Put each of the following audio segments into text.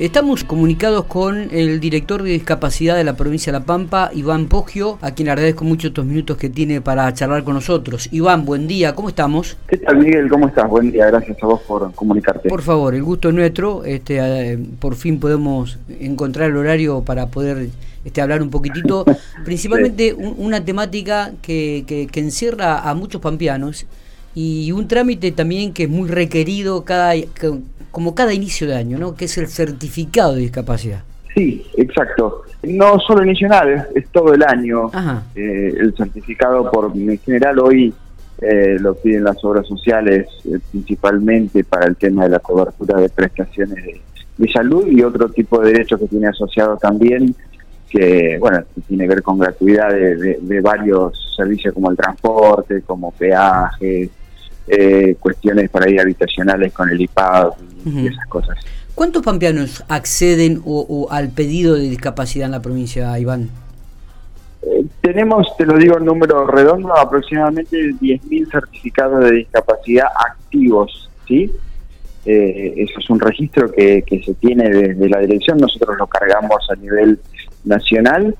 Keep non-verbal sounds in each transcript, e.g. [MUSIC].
Estamos comunicados con el director de discapacidad de la provincia de La Pampa, Iván Poggio, a quien agradezco mucho estos minutos que tiene para charlar con nosotros. Iván, buen día, ¿cómo estamos? ¿Qué tal, Miguel? ¿Cómo estás? Buen día, gracias a vos por comunicarte. Por favor, el gusto es nuestro. Este, eh, por fin podemos encontrar el horario para poder este, hablar un poquitito, [LAUGHS] principalmente una temática que, que, encierra a muchos pampeanos y un trámite también que es muy requerido cada como cada inicio de año, ¿no? Que es el certificado de discapacidad. Sí, exacto. No solo de es, todo el año. Eh, el certificado, por en general, hoy eh, lo piden las obras sociales, eh, principalmente para el tema de la cobertura de prestaciones de, salud y otro tipo de derechos que tiene asociado también, que, bueno, tiene que ver con gratuidad de varios servicios como el transporte, como peajes, eh, cuestiones para ir habitacionales con el IPAD y esas cosas. ¿Cuántos pampeanos acceden o, al pedido de discapacidad en la provincia, Iván? Eh, tenemos, te lo digo en número redondo, aproximadamente 10.000 certificados de discapacidad activos, ¿sí? Eh, eso es un registro que, se tiene desde la dirección, nosotros lo cargamos a nivel nacional,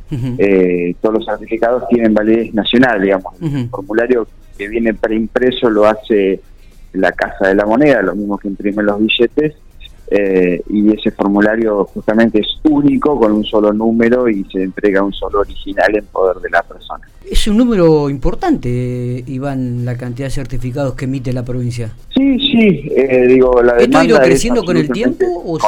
todos los certificados tienen validez nacional, digamos, el formulario que viene preimpreso lo hace la Casa de la Moneda, lo mismo que imprime los billetes, eh, y ese formulario justamente es único con un solo número y se entrega un solo original en poder de la persona. Es un número importante, Iván, la cantidad de certificados que emite la provincia. Sí, sí, eh, digo, la demanda... ¿Esto ha ido creciendo con el tiempo? O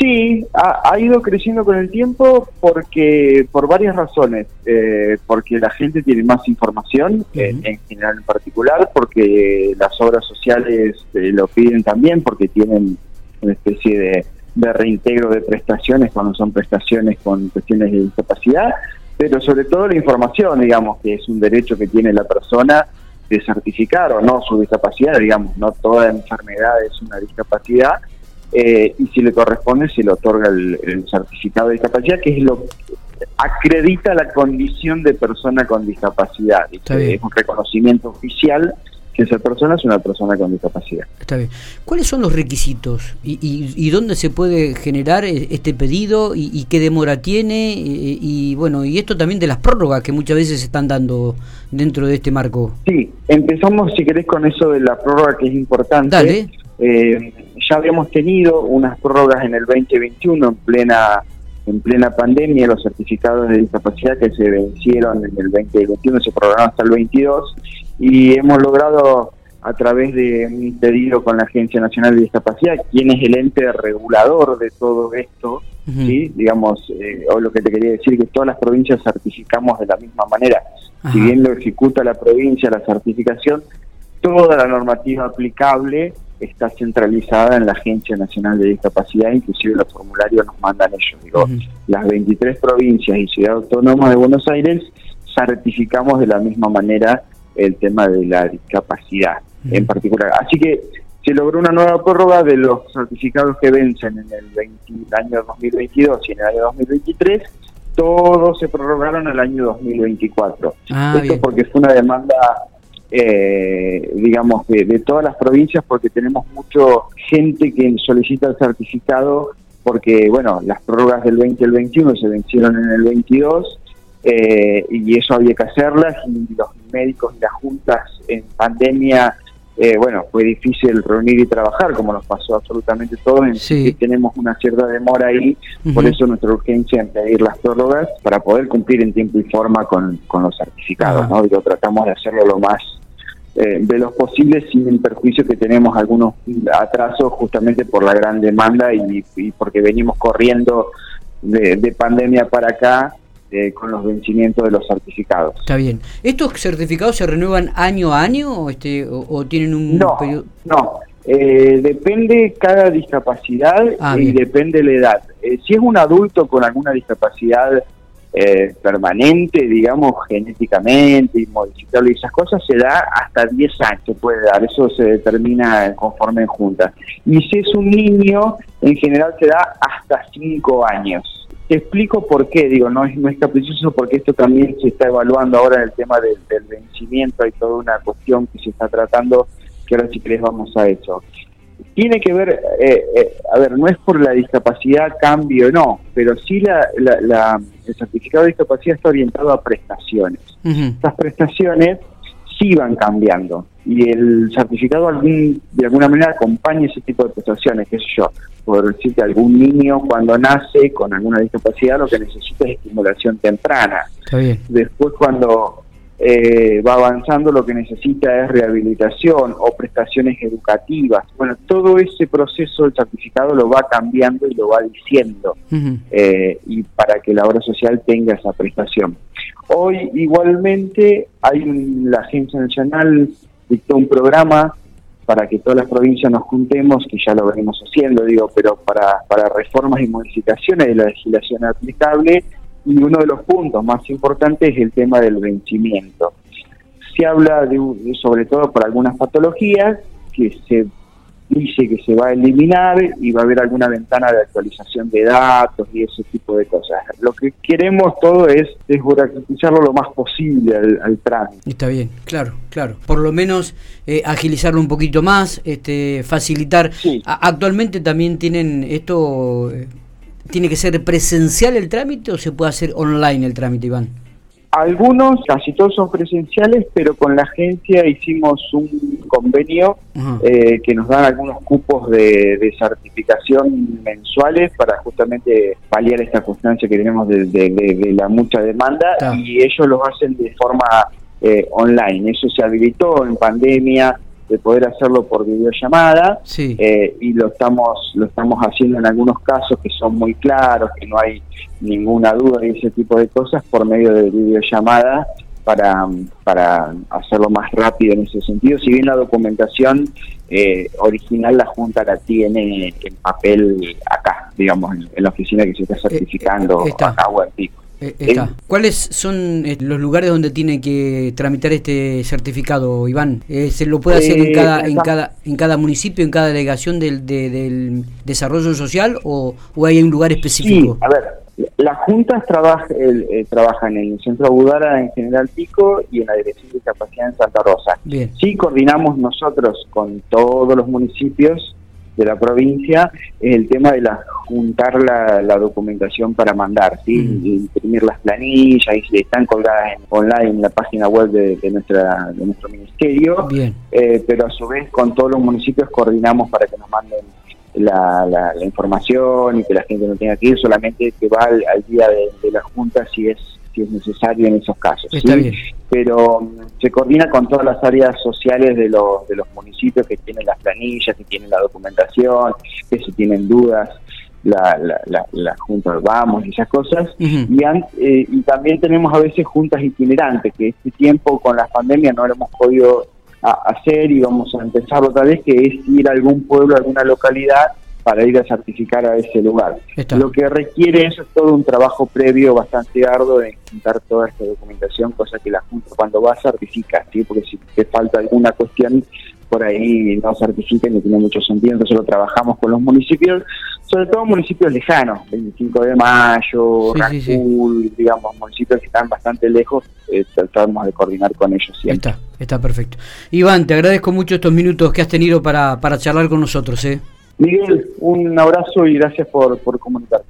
Sí, ha, ido creciendo con el tiempo porque por varias razones. Eh, porque la gente tiene más información, en, general en particular, porque las obras sociales eh, lo piden también, porque tienen una especie de, de reintegro de prestaciones cuando son prestaciones con cuestiones de discapacidad, pero sobre todo la información, digamos, que es un derecho que tiene la persona de certificar o no su discapacidad, digamos, no toda enfermedad es una discapacidad eh, y si le corresponde se le otorga el, certificado de discapacidad, que es lo que acredita la condición de persona con discapacidad. Es un reconocimiento oficial que esa persona es una persona con discapacidad. Está bien. ¿Cuáles son los requisitos y, y, dónde se puede generar e, este pedido y, qué demora tiene? Y, bueno, y esto también de las prórrogas que muchas veces se están dando dentro de este marco. Sí, empezamos si querés con eso de la prórroga que es importante. Dale. Eh, ya habíamos tenido unas prórrogas en el 2021 en plena en plena pandemia, los certificados de discapacidad que se vencieron en el 2021 se prorrogaron hasta el 22 y hemos logrado a través de un pedido con la Agencia Nacional de Discapacidad, quien es el ente regulador de todo esto, ¿sí? digamos, eh, o lo que te quería decir, que todas las provincias certificamos de la misma manera. Si bien lo ejecuta la provincia la certificación, toda la normativa aplicable está centralizada en la Agencia Nacional de Discapacidad, inclusive los formularios nos mandan ellos. Digo, las 23 provincias y Ciudad Autónoma de Buenos Aires certificamos de la misma manera el tema de la discapacidad en particular. Así que se logró una nueva prórroga de los certificados que vencen en el, año 2022 y en el año 2023. Todos se prorrogaron al año 2024. Ah, Esto porque fue una demanda eh, digamos, de, todas las provincias porque tenemos mucho gente que solicita el certificado porque, bueno, las prórrogas del 20 y el 21 se vencieron en el 22 eh, y eso había que hacerlas y los médicos y las juntas en pandemia eh, bueno, fue difícil reunir y trabajar, como nos pasó absolutamente todo, y tenemos una cierta demora ahí, por eso nuestra urgencia en pedir las prórrogas para poder cumplir en tiempo y forma con, los certificados, ¿no? Y lo tratamos de hacerlo lo más eh, de los posibles sin el perjuicio que tenemos algunos atrasos justamente por la gran demanda y, porque venimos corriendo de pandemia para acá eh, con los vencimientos de los certificados. Está bien. ¿Estos certificados se renuevan año a año o, este, o, tienen un no, periodo? No, eh, depende cada discapacidad ah, y depende la edad. Eh, si es un adulto con alguna discapacidad permanente, digamos, genéticamente, y modificable y esas cosas, se da hasta 10 años, puede dar, eso se determina conforme en junta. Y si es un niño, en general se da hasta 5 años. Te explico por qué, digo, no es, no es caprichoso porque esto también se está evaluando ahora en el tema del, vencimiento, hay toda una cuestión que se está tratando, que ahora si querés vamos a eso. Tiene que ver, eh, eh, a ver, no es por la discapacidad cambio, no, pero sí la, el certificado de discapacidad está orientado a prestaciones. Estas prestaciones sí van cambiando y el certificado algún, de alguna manera acompaña ese tipo de prestaciones, qué sé yo, por decirte, algún niño cuando nace con alguna discapacidad lo que necesita es estimulación temprana. Después cuando eh, va avanzando, lo que necesita es rehabilitación o prestaciones educativas. Bueno, todo ese proceso el certificado lo va cambiando y lo va diciendo eh, y para que la obra social tenga esa prestación. Hoy igualmente hay la Agencia Nacional dictó un programa para que todas las provincias nos juntemos, que ya lo venimos haciendo, digo, pero para, para reformas y modificaciones de la legislación aplicable y uno de los puntos más importantes es el tema del vencimiento. Se habla de, sobre todo por algunas patologías que se dice que se va a eliminar y va a haber alguna ventana de actualización de datos y ese tipo de cosas. Lo que queremos todo es desburocratizarlo lo más posible al, trámite. Está bien, claro, claro. Por lo menos eh, agilizarlo un poquito más, este, facilitar. actualmente también tienen esto eh, ¿Tiene que ser presencial el trámite o se puede hacer online el trámite, Iván? Algunos, casi todos son presenciales, pero con la agencia hicimos un convenio eh, que nos dan algunos cupos de, certificación mensuales para justamente paliar esta constancia que tenemos de, la mucha demanda y ellos lo hacen de forma eh, online. Eso se habilitó en pandemia, de poder hacerlo por videollamada eh, y lo estamos lo estamos haciendo en algunos casos que son muy claros que no hay ninguna duda y ese tipo de cosas por medio de videollamada para, para hacerlo más rápido en ese sentido. Si bien la documentación eh, original la junta la tiene en papel acá digamos en, la oficina que se está eh, certificando acá o en Pico eh, está. ¿Cuáles son eh, los lugares donde tiene que tramitar este certificado, Iván? Eh, ¿Se lo puede hacer en cada en cada en cada municipio, en cada delegación del, del desarrollo social o, hay un lugar específico? Sí, a ver, las juntas trabaja, trabajan en el Centro Budara en General Pico y en la Dirección de Discapacidad en Santa Rosa. Bien. Sí coordinamos nosotros con todos los municipios de la provincia es el tema de la juntar la, documentación para mandar, ¿sí? imprimir las planillas y están colgadas online en la página web de, nuestra de nuestro ministerio, eh, pero a su vez con todos los municipios coordinamos para que nos manden la, la, información y que la gente no tenga que ir, solamente que va al, día de, la junta si es si es necesario en esos casos. Pero mm, se coordina con todas las áreas sociales de los, de los municipios que tienen las planillas, que tienen la documentación, que si tienen dudas, la, la, la, junta vamos y esas cosas. y, eh, y también tenemos a veces juntas itinerantes, que este tiempo con la pandemia no lo hemos podido hacer y vamos a empezar otra vez, que es ir a algún pueblo, a alguna localidad para ir a certificar a ese lugar. Lo que requiere eso es todo un trabajo previo bastante arduo de juntar toda esta documentación, cosa que la Junta cuando va certifica, ¿sí? porque si te falta alguna cuestión por ahí no certifica no tiene mucho sentido, entonces lo trabajamos con los municipios, sobre todo municipios lejanos, 25 de Mayo, sí, digamos, municipios que están bastante lejos, eh, tratamos de coordinar con ellos siempre. Está, está perfecto. Iván, te agradezco mucho estos minutos que has tenido para, para charlar con nosotros. ¿eh? Miguel, un abrazo y gracias por, por comunicarte.